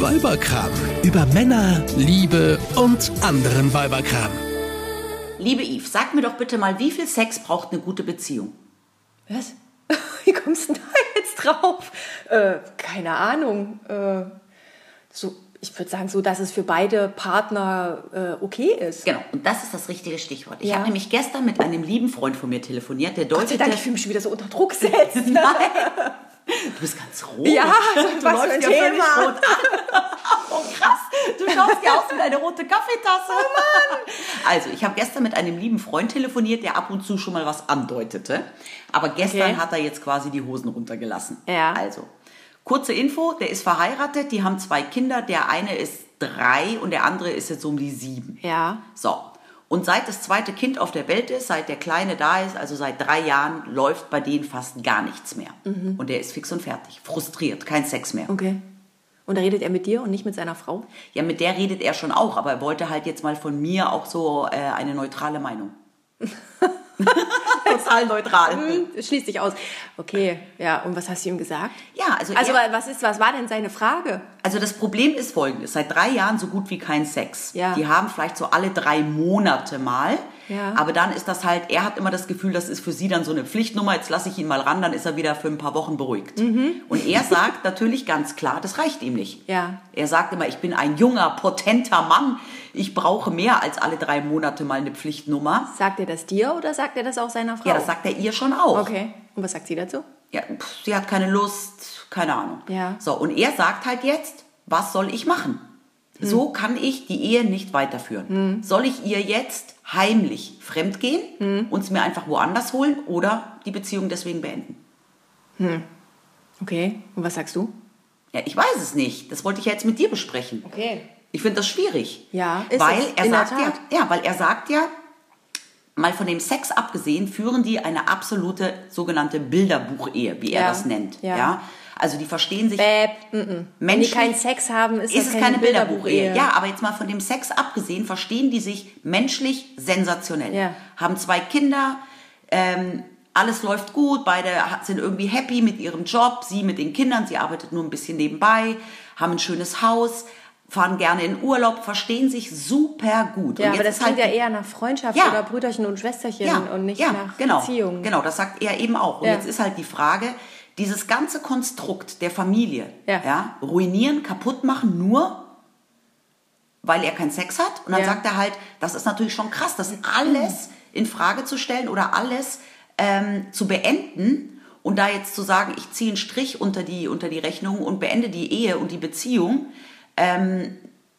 Weiberkram. Über Männer, Liebe und anderen Weiberkram. Liebe Yves, sag mir doch bitte mal, wie viel Sex braucht eine gute Beziehung? Was? Wie kommst du da jetzt drauf? Äh, keine Ahnung. Äh, so, ich würde sagen, so, dass es für beide Partner äh, okay ist. Genau, und das ist das richtige Stichwort. Ich Ja. habe nämlich gestern mit einem lieben Freund von mir telefoniert, der Gott sei. Dank, ich fühle mich schon wieder so unter Druck setzen. Nein. Du bist ganz rot. Ja, du was für ein Thema. Oh krass, du schaust ja aus wie eine rote Kaffeetasse. Oh Also, ich habe gestern mit einem lieben Freund telefoniert, der ab und zu schon mal was andeutete. Aber gestern Okay. hat er jetzt quasi die Hosen runtergelassen. Ja. Also, kurze Info, der ist verheiratet, die haben zwei Kinder, der eine ist drei und der andere ist jetzt um die sieben. Ja. So. Und seit das zweite Kind auf der Welt ist, seit der Kleine da ist, also seit drei Jahren, läuft bei denen fast gar nichts mehr. Und der ist fix und fertig. Frustriert, kein Sex mehr. Okay. Und da redet er mit dir und nicht mit seiner Frau? Ja, mit der redet er schon auch, aber er wollte halt jetzt mal von mir auch so äh, eine neutrale Meinung. Total neutral. Hm, das schließt sich aus. Okay, ja. Und was hast du ihm gesagt? Ja, also, Also er, was ist, was war denn seine Frage? also das Problem ist folgendes. Seit drei Jahren so gut wie kein Sex. Ja. Die haben vielleicht so alle drei Monate mal. Ja. Aber dann ist das halt, er hat immer das Gefühl, das ist für sie dann so eine Pflichtnummer. Jetzt lasse ich ihn mal ran, dann ist er wieder für ein paar Wochen beruhigt. Und er sagt natürlich ganz klar, das reicht ihm nicht. Mhm. Ja. Er sagt immer, ich bin ein junger, potenter Mann. Ich brauche mehr als alle drei Monate mal eine Pflichtnummer. Sagt er das dir oder sagt er das auch seiner Frau? Ja, das sagt er ihr schon auch. Okay. Und was sagt sie dazu? Ja, pff, sie hat keine Lust, keine Ahnung. Ja. So, und er sagt halt jetzt, was soll ich machen? Hm. So kann ich die Ehe nicht weiterführen. Soll ich ihr jetzt heimlich fremdgehen, Hm. uns mir einfach woanders holen oder die Beziehung deswegen beenden? Okay. Und was sagst du? Ja, ich weiß es nicht. Das wollte ich ja jetzt mit dir besprechen. Okay. Ich finde das schwierig. Ja, ist weil es, er in der sagt ja, ja, weil er sagt ja, mal von dem Sex abgesehen, führen die eine absolute sogenannte Bilderbuchehe, wie er Ja, das nennt. ja. Ja. Also die verstehen sich Bäb, mm, mm. Wenn die keinen Sex haben, ist, ist es keine Bilderbuchehe. Bilderbuchehe. Ja, aber jetzt mal von dem Sex abgesehen, verstehen die sich menschlich sensationell. Ja. Haben zwei Kinder, ähm, alles läuft gut, beide sind irgendwie happy mit ihrem Job, sie mit den Kindern, sie arbeitet nur ein bisschen nebenbei, haben ein schönes Haus, fahren gerne in Urlaub, verstehen sich super gut. Ja, aber das ist halt klingt ja eher nach Freundschaft Ja. oder Brüderchen und Schwesterchen ja, und nicht ja, nach genau, Beziehung. Genau, das sagt er eben auch. Und jetzt ist halt die Frage, dieses ganze Konstrukt der Familie, Ja. ruinieren, kaputt machen, nur weil er keinen Sex hat. Und dann Ja. sagt er halt, das ist natürlich schon krass, das alles in Frage zu stellen oder alles ähm, zu beenden und da jetzt zu sagen, ich ziehe einen Strich unter die, unter die Rechnung und beende die Ehe und die Beziehung ähm,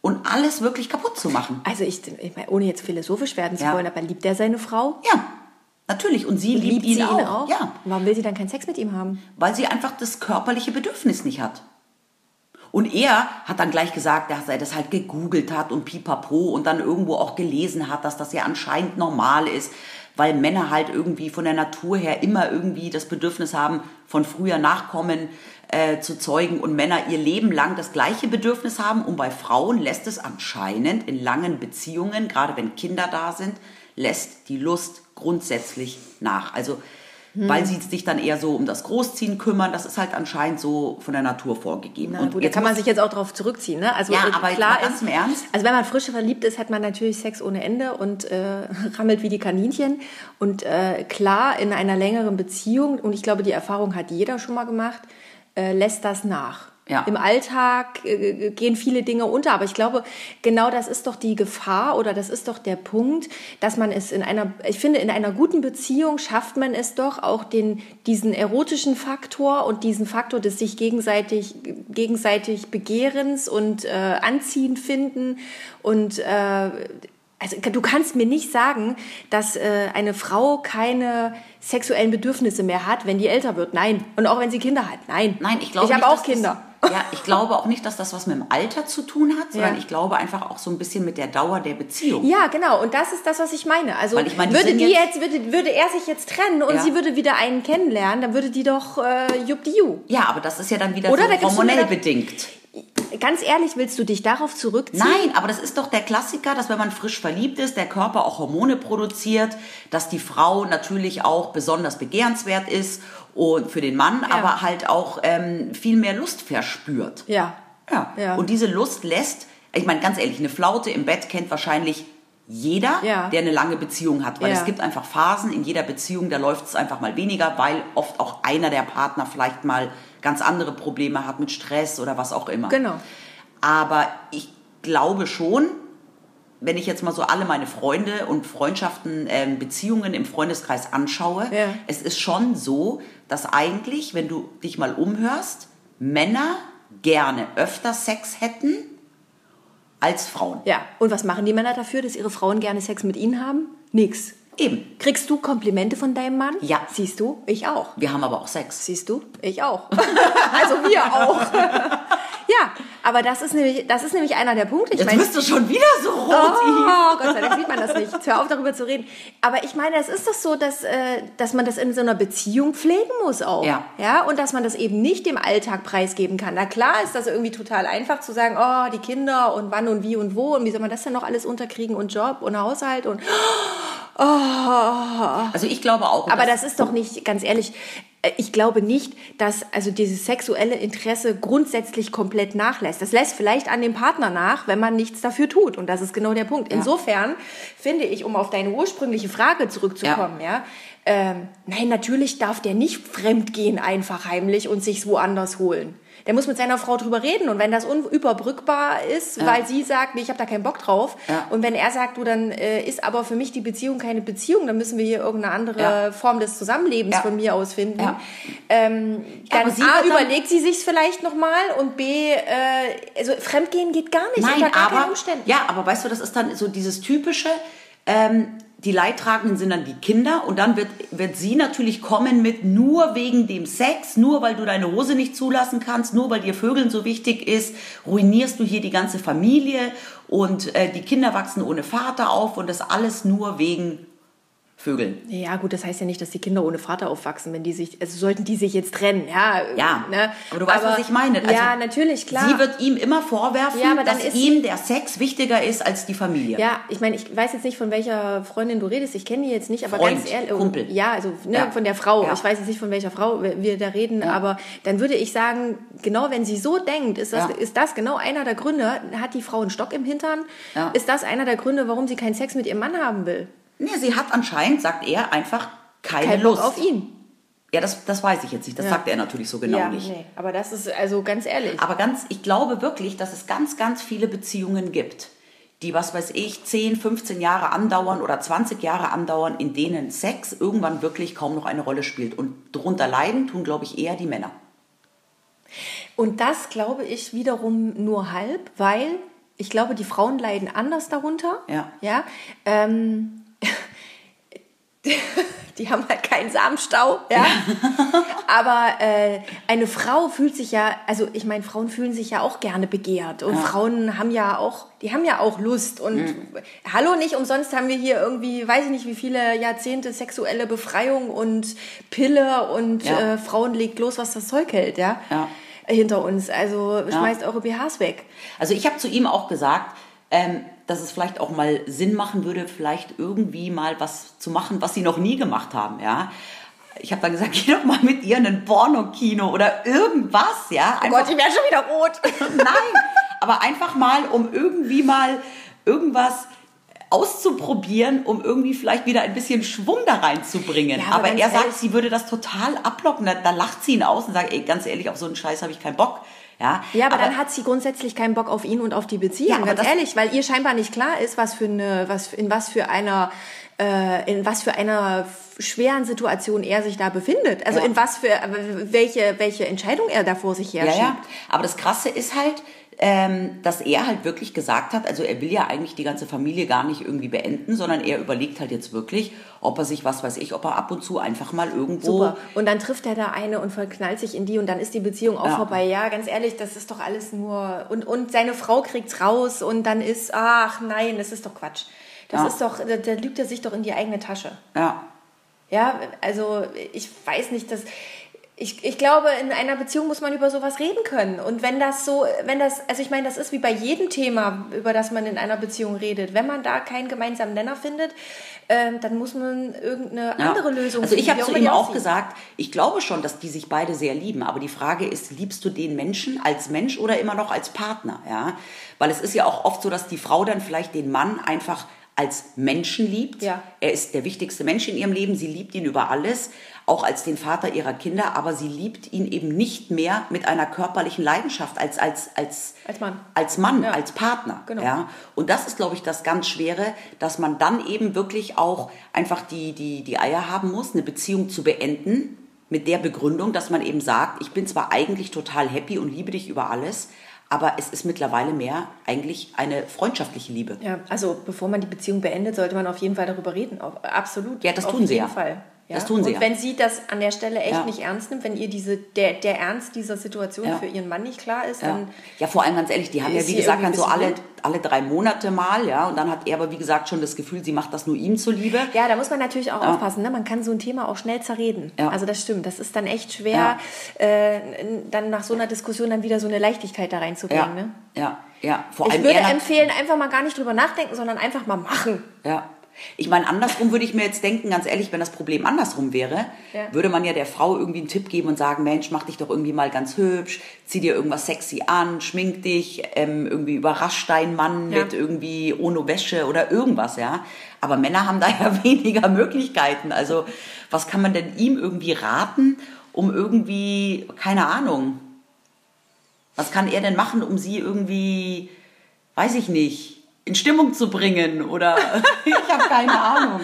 und alles wirklich kaputt zu machen. Also ich, ich meine, ohne jetzt philosophisch werden zu Ja. wollen, aber liebt er seine Frau? Ja, natürlich. Und sie liebt, ihn, sie auch. ihn auch? Ja, Warum will sie dann keinen Sex mit ihm haben? weil sie einfach das körperliche Bedürfnis nicht hat. Und er hat dann gleich gesagt, dass er das halt gegoogelt hat und pipapo und dann irgendwo auch gelesen hat, dass das ja anscheinend normal ist, weil Männer halt irgendwie von der Natur her immer irgendwie das Bedürfnis haben, von früher Nachkommen äh, zu zeugen und Männer ihr Leben lang das gleiche Bedürfnis haben. Und bei Frauen lässt es anscheinend in langen Beziehungen, gerade wenn Kinder da sind, lässt die Lust grundsätzlich nach. Also weil sie sich dann eher so um das Großziehen kümmern. Das ist halt anscheinend so von der Natur vorgegeben. Na gut, da kann man sich jetzt auch drauf zurückziehen. Ne? Also Ja, äh, aber jetzt klar mal ganz ist, im Ernst. Also wenn man frisch verliebt ist, hat man natürlich Sex ohne Ende und äh, rammelt wie die Kaninchen. Und äh, klar, in einer längeren Beziehung, und ich glaube, die Erfahrung hat jeder schon mal gemacht, äh, lässt das nach. Ja. Im Alltag äh, gehen viele Dinge unter, aber ich glaube, genau das ist doch die Gefahr oder das ist doch der Punkt, dass man es in einer, ich finde, in einer guten Beziehung schafft man es doch auch den, diesen erotischen Faktor und diesen Faktor des sich gegenseitig, gegenseitig Begehrens und äh, Anziehen finden und äh, also du kannst mir nicht sagen, dass äh, eine Frau keine sexuellen Bedürfnisse mehr hat, wenn die älter wird. Nein. Und auch wenn sie Kinder hat. Nein. Nein, ich glaube Ich habe auch Kinder. Ja, ich glaube auch nicht, dass das was mit dem Alter zu tun hat, sondern Ja. ich glaube einfach auch so ein bisschen mit der Dauer der Beziehung. Ja, genau. Und das ist das, was ich meine. Also ich meine, die würde die jetzt- jetzt, würde, würde er sich jetzt trennen und Ja. sie würde wieder einen kennenlernen, dann würde die doch äh, juppdiu. Ja, aber das ist ja dann wieder Oder da so gibt's hormonell wieder- bedingt. Ganz ehrlich, willst du dich darauf zurückziehen? Nein, aber das ist doch der Klassiker, dass wenn man frisch verliebt ist, der Körper auch Hormone produziert, dass die Frau natürlich auch besonders begehrenswert ist und für den Mann, aber halt auch ähm, viel mehr Lust verspürt. Ja. Ja. Ja. Und diese Lust lässt, ich meine, ganz ehrlich, eine Flaute im Bett kennt wahrscheinlich jeder, Ja. der eine lange Beziehung hat. Weil Ja. es gibt einfach Phasen in jeder Beziehung, da läuft es einfach mal weniger, weil oft auch einer der Partner vielleicht mal ganz andere Probleme hat mit Stress oder was auch immer. Genau. Aber ich glaube schon, wenn ich jetzt mal so alle meine Freunde und Freundschaften, ähm, Beziehungen im Freundeskreis anschaue, Ja. es ist schon so, dass eigentlich, wenn du dich mal umhörst, Männer gerne öfter Sex hätten als Frauen. Ja. Und was machen die Männer dafür, dass ihre Frauen gerne Sex mit ihnen haben? Nix. Eben. Kriegst du Komplimente von deinem Mann? Ja. Siehst du? Ich auch. Wir haben aber auch Sex. Siehst du? Ich auch. also wir auch. ja, aber das ist nämlich, das ist nämlich einer der Punkte. Ich Jetzt meine, bist du schon wieder so rot. Oh, Gott sei Dank sieht man das nicht. Jetzt hör auf, darüber zu reden. Aber ich meine, es ist doch so, dass, äh, dass man das in so einer Beziehung pflegen muss auch. Ja. ja. Und dass man das eben nicht dem Alltag preisgeben kann. Na klar ist das irgendwie total einfach zu sagen, oh, die Kinder und wann und wie und wo und wie soll man das denn noch alles unterkriegen und Job und Haushalt und Also ich glaube auch. aber dass- das ist doch nicht, ganz ehrlich, ich glaube nicht, dass also dieses sexuelle Interesse grundsätzlich komplett nachlässt. Das lässt vielleicht an dem Partner nach, wenn man nichts dafür tut. Und das ist genau der Punkt. Insofern finde ich, um auf deine ursprüngliche Frage zurückzukommen, ja, ähm, nein, natürlich darf der nicht fremd gehen einfach heimlich und sich's woanders holen. Der muss mit seiner Frau drüber reden und wenn das unüberbrückbar ist, weil sie sagt, nee, ich habe da keinen Bock drauf Ja. und wenn er sagt, du, dann äh, ist aber für mich die Beziehung keine Beziehung, dann müssen wir hier irgendeine andere Ja. Form des Zusammenlebens Ja. von mir aus finden. Ja. Ähm, Ja, dann A, überlegt sie sich's vielleicht nochmal und B, äh, also Fremdgehen geht gar nicht, Nein, unter gar aber, ja, aber weißt du, das ist dann so dieses typische, ähm, die Leidtragenden sind dann die Kinder und dann wird, wird sie natürlich kommen mit nur wegen dem Sex, nur weil du deine Hose nicht zulassen kannst, nur weil dir Vögeln so wichtig ist, ruinierst du hier die ganze Familie und äh, die Kinder wachsen ohne Vater auf und das alles nur wegen Vögeln. Ja, gut, das heißt ja nicht, dass die Kinder ohne Vater aufwachsen, wenn die sich, also sollten die sich jetzt trennen, ja. Ja, ne? aber du weißt, was ich meine. Also, ja, natürlich, klar. Sie wird ihm immer vorwerfen, Ja, aber dass ihm der Sex wichtiger ist als die Familie. Ja, ich meine, ich weiß jetzt nicht, von welcher Freundin du redest. Ich kenne die jetzt nicht, aber Freund, ganz ehrlich. Kumpel. Ja, also ne, Ja. von der Frau. Ja. Ich weiß jetzt nicht, von welcher Frau wir da reden, aber dann würde ich sagen, genau wenn sie so denkt, ist das, ist das genau einer der Gründe. Hat die Frau einen Stock im Hintern? Ja. Ist das einer der Gründe, warum sie keinen Sex mit ihrem Mann haben will? Nee, sie hat anscheinend, sagt er, einfach keine Kein Bock Lust. auf ihn. Ja, das, das weiß ich jetzt nicht. Das Ja. sagt er natürlich so genau ja, nicht. nee. Aber das ist also ganz ehrlich. Aber ganz, ich glaube wirklich, dass es ganz, ganz viele Beziehungen gibt, die, was weiß ich, 10, 15 Jahre andauern oder 20 Jahre andauern, in denen Sex irgendwann wirklich kaum noch eine Rolle spielt. Und darunter leiden tun, glaube ich, eher die Männer. Und das glaube ich wiederum nur halb, weil ich glaube, die Frauen leiden anders darunter. Ja. Ja. Ähm, die haben halt keinen Samenstau. Ja. Aber äh, eine Frau fühlt sich ja, also ich meine, Frauen fühlen sich ja auch gerne begehrt und Frauen haben ja auch, die haben ja auch Lust und Mhm. hallo, nicht umsonst haben wir hier irgendwie, weiß ich nicht, wie viele Jahrzehnte sexuelle Befreiung und Pille und Ja. äh, Frauen legt los, was das Zeug hält, ja. Ja. Hinter uns. Also schmeißt eure BHs weg. Also ich habe zu ihm auch gesagt, ähm, dass es vielleicht auch mal Sinn machen würde, vielleicht irgendwie mal was zu machen, was sie noch nie gemacht haben, ja. Ich habe dann gesagt, geh doch mal mit ihr in ein Pornokino oder irgendwas, ja. Oh Einfach, Gott, ich werde schon wieder rot. nein, aber einfach mal, um irgendwie mal irgendwas auszuprobieren, um irgendwie vielleicht wieder ein bisschen Schwung da reinzubringen. Ja, aber aber er sagt, sie würde das total ablocken. Da, da lacht sie ihn aus und sagt, ey, ganz ehrlich, auf so einen Scheiß habe ich keinen Bock. Ja, Ja, aber, dann hat sie grundsätzlich keinen Bock auf ihn und auf die Beziehung, Ja, aber ganz ehrlich, weil ihr scheinbar nicht klar ist, was für eine, was in was für einer äh, in was für einer schweren Situation er sich da befindet. Also Ja. in was für welche welche Entscheidung er da vor sich her Ja, ja. Aber das Krasse ist halt, ähm, dass er halt wirklich gesagt hat, also er will ja eigentlich die ganze Familie gar nicht irgendwie beenden, sondern er überlegt halt jetzt wirklich, ob er sich, was weiß ich, ob er ab und zu einfach mal irgendwo... Super. Und dann trifft er da eine und verknallt sich in die und dann ist die Beziehung auch Ja. vorbei. Ja, ganz ehrlich, das ist doch alles nur und und seine Frau kriegt's raus und dann ist ach nein, das ist doch Quatsch. Das Ja. ist doch da, da lügt er sich doch in die eigene Tasche. Ja, Ja, also ich weiß nicht, dass ich, ich glaube, in einer Beziehung muss man über sowas reden können. Und wenn das so, wenn das, also ich meine, das ist wie bei jedem Thema, über das man in einer Beziehung redet. Wenn man da keinen gemeinsamen Nenner findet, ähm, dann muss man irgendeine ja. andere Lösung Also ich habe zu ihm auch gesagt, ich glaube schon, dass die sich beide sehr lieben. Aber die Frage ist, liebst du den Menschen als Mensch oder immer noch als Partner? Ja, weil es ist ja auch oft so, dass die Frau dann vielleicht den Mann einfach als Menschen liebt. Ja. Er ist der wichtigste Mensch in ihrem Leben. Sie liebt ihn über alles auch als den Vater ihrer Kinder, aber sie liebt ihn eben nicht mehr mit einer körperlichen Leidenschaft als als als als Mann, als Mann, ja. als Partner. Genau. Ja, und das ist, glaube ich, das ganz schwere, dass man dann eben wirklich auch einfach die die die Eier haben muss, eine Beziehung zu beenden mit der Begründung, dass man eben sagt, ich bin zwar eigentlich total happy und liebe dich über alles, aber es ist mittlerweile mehr eigentlich eine freundschaftliche Liebe. Ja, also bevor man die Beziehung beendet, sollte man auf jeden Fall darüber reden. Absolut. Ja, das tun sie ja. Fall. Ja? Das tun sie. Und ja. wenn sie das an der Stelle echt ja. nicht ernst nimmt, wenn ihr diese, der, der Ernst dieser Situation für ihren Mann nicht klar ist, dann. Ja, vor allem ganz ehrlich, die haben ja, wie gesagt, dann so alle, alle drei Monate mal, ja, und dann hat er aber, wie gesagt, schon das Gefühl, sie macht das nur ihm zuliebe. Ja, da muss man natürlich auch aufpassen, ne? man kann so ein Thema auch schnell zerreden. Also das stimmt, das ist dann echt schwer, äh, dann nach so einer Diskussion dann wieder so eine Leichtigkeit da reinzubringen. Ne? Ja, ja. Vor allem ich würde empfehlen, einfach mal gar nicht drüber nachdenken, sondern einfach mal machen. Ja. Ich meine, andersrum würde ich mir jetzt denken, ganz ehrlich, wenn das Problem andersrum wäre, ja. würde man ja der Frau irgendwie einen Tipp geben und sagen, Mensch, mach dich doch irgendwie mal ganz hübsch, zieh dir irgendwas sexy an, schmink dich, ähm, irgendwie überrasch deinen Mann ja. mit irgendwie ohne Wäsche oder irgendwas, ja. Aber Männer haben da ja weniger Möglichkeiten. Also was kann man denn ihm irgendwie raten, um irgendwie, keine Ahnung, was kann er denn machen, um sie irgendwie, weiß ich nicht, in Stimmung zu bringen oder ich habe keine Ahnung.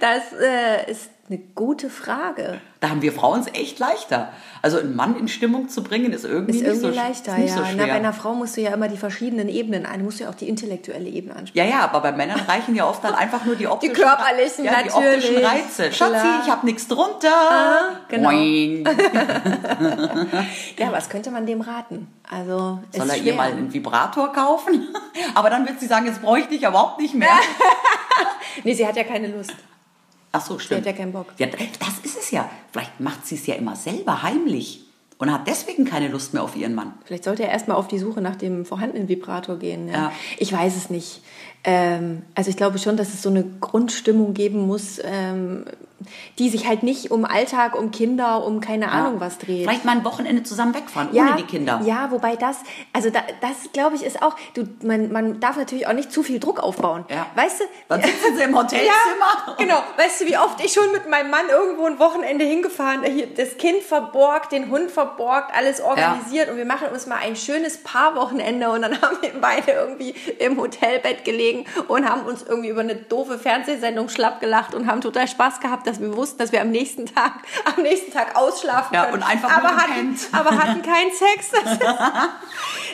Das äh, ist eine gute Frage. Da haben wir Frauen es echt leichter. Also einen Mann in Stimmung zu bringen, ist irgendwie, ist irgendwie nicht, so, leichter, nicht ja. so. Na, bei einer Frau musst du ja immer die verschiedenen Ebenen ein. Du musst ja auch die intellektuelle Ebene ansprechen. Ja, ja, aber bei Männern reichen ja oft dann einfach nur die optischen, die körperlichen, ja, die optischen Reize. Schatzi, Klar. ich habe nichts drunter. Ah, genau. ja, was könnte man dem raten? Also Soll er schwer. ihr mal einen Vibrator kaufen? aber dann wird sie sagen, jetzt brauche ich dich überhaupt nicht mehr. nee, sie hat ja keine Lust. Ach so, stimmt. Sie hat ja keinen Bock. Ja, das ist es ja. Vielleicht macht sie es ja immer selber heimlich und hat deswegen keine Lust mehr auf ihren Mann. Vielleicht sollte er erstmal auf die Suche nach dem vorhandenen Vibrator gehen. Ja. ja. Ich weiß es nicht. Ähm, also ich glaube schon, dass es so eine Grundstimmung geben muss, ähm, die sich halt nicht um Alltag, um Kinder, um keine ja. Ahnung was dreht. Vielleicht mal ein Wochenende zusammen wegfahren, ja, ohne die Kinder. Ja, wobei das, also da, das glaube ich ist auch, du, man, man darf natürlich auch nicht zu viel Druck aufbauen. Ja. Weißt du? Dann sitzen sie im Hotelzimmer. ja, genau. Weißt du, wie oft ich schon mit meinem Mann irgendwo ein Wochenende hingefahren, das Kind verborgt, den Hund verborgt, alles organisiert und wir machen uns mal ein schönes Paarwochenende und dann haben wir beide irgendwie im Hotelbett gelegen gelegen und haben uns irgendwie über eine doofe Fernsehsendung schlapp gelacht und haben total Spaß gehabt, dass wir wussten, dass wir am nächsten Tag, am nächsten Tag ausschlafen ja, Und einfach aber hatten, aber hatten keinen Sex.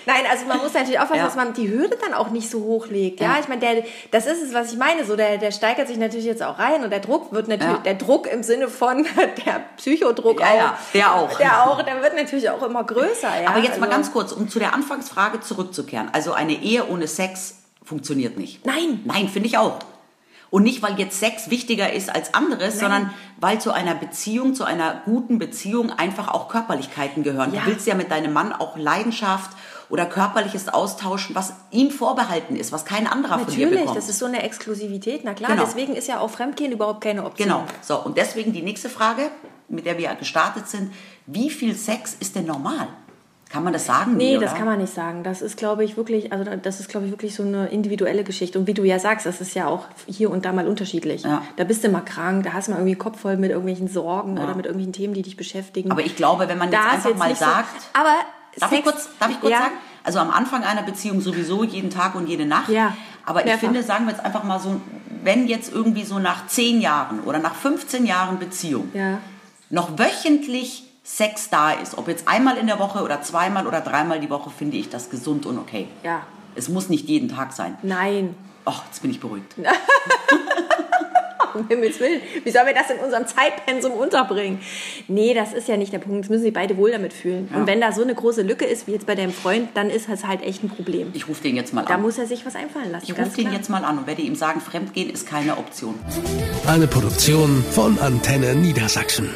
Nein, also man muss natürlich aufpassen, ja. dass man die Hürde dann auch nicht so hoch legt. Ja, ja. ich meine, der, das ist es, was ich meine. So, der, der steigert sich natürlich jetzt auch rein und der Druck wird natürlich, ja. der Druck im Sinne von der Psychodruck ja, auch. Ja, der auch. Der auch, der wird natürlich auch immer größer. Aber jetzt also, mal ganz kurz, um zu der Anfangsfrage zurückzukehren. Also eine Ehe ohne Sex funktioniert nicht. Nein. Nein, finde ich auch. Und nicht, weil jetzt Sex wichtiger ist als anderes, Nein. sondern weil zu einer Beziehung, zu einer guten Beziehung einfach auch Körperlichkeiten gehören. Ja. Du willst ja mit deinem Mann auch Leidenschaft oder körperliches austauschen, was ihm vorbehalten ist, was kein anderer Natürlich, von dir bekommt. Natürlich, das ist so eine Exklusivität. Na klar, genau. deswegen ist ja auch Fremdgehen überhaupt keine Option. Genau. So, und deswegen die nächste Frage, mit der wir gestartet sind. Wie viel Sex ist denn normal? Kann man das sagen? Nee, nee das kann man nicht sagen. Das ist, glaube ich, wirklich, also das ist, glaube ich, wirklich so eine individuelle Geschichte. Und wie du ja sagst, das ist ja auch hier und da mal unterschiedlich. Ja. Da bist du mal krank, da hast du mal irgendwie Kopf voll mit irgendwelchen Sorgen ja. oder mit irgendwelchen Themen, die dich beschäftigen. Aber ich glaube, wenn man jetzt da einfach jetzt mal sagt. So, aber darf Sex, ich kurz, darf ich kurz ja. sagen? Also am Anfang einer Beziehung sowieso jeden Tag und jede Nacht. Ja. Aber ich finde, sagen wir jetzt einfach mal so, wenn jetzt irgendwie so nach zehn Jahren oder nach 15 Jahren Beziehung noch wöchentlich Sex da ist, ob jetzt einmal in der Woche oder zweimal oder dreimal die Woche, finde ich das gesund und okay. Ja. Es muss nicht jeden Tag sein. Nein. Ach, jetzt bin ich beruhigt. um Himmels Willen. Wie sollen wir das in unserem Zeitpensum unterbringen? Nee, das ist ja nicht der Punkt. Das müssen sich beide wohl damit fühlen. Ja. Und wenn da so eine große Lücke ist, wie jetzt bei deinem Freund, dann ist es halt echt ein Problem. Ich rufe den jetzt mal an. Da muss er sich was einfallen lassen. Ich rufe den jetzt mal an und werde ihm sagen, Fremdgehen ist keine Option. Eine Produktion von Antenne Niedersachsen.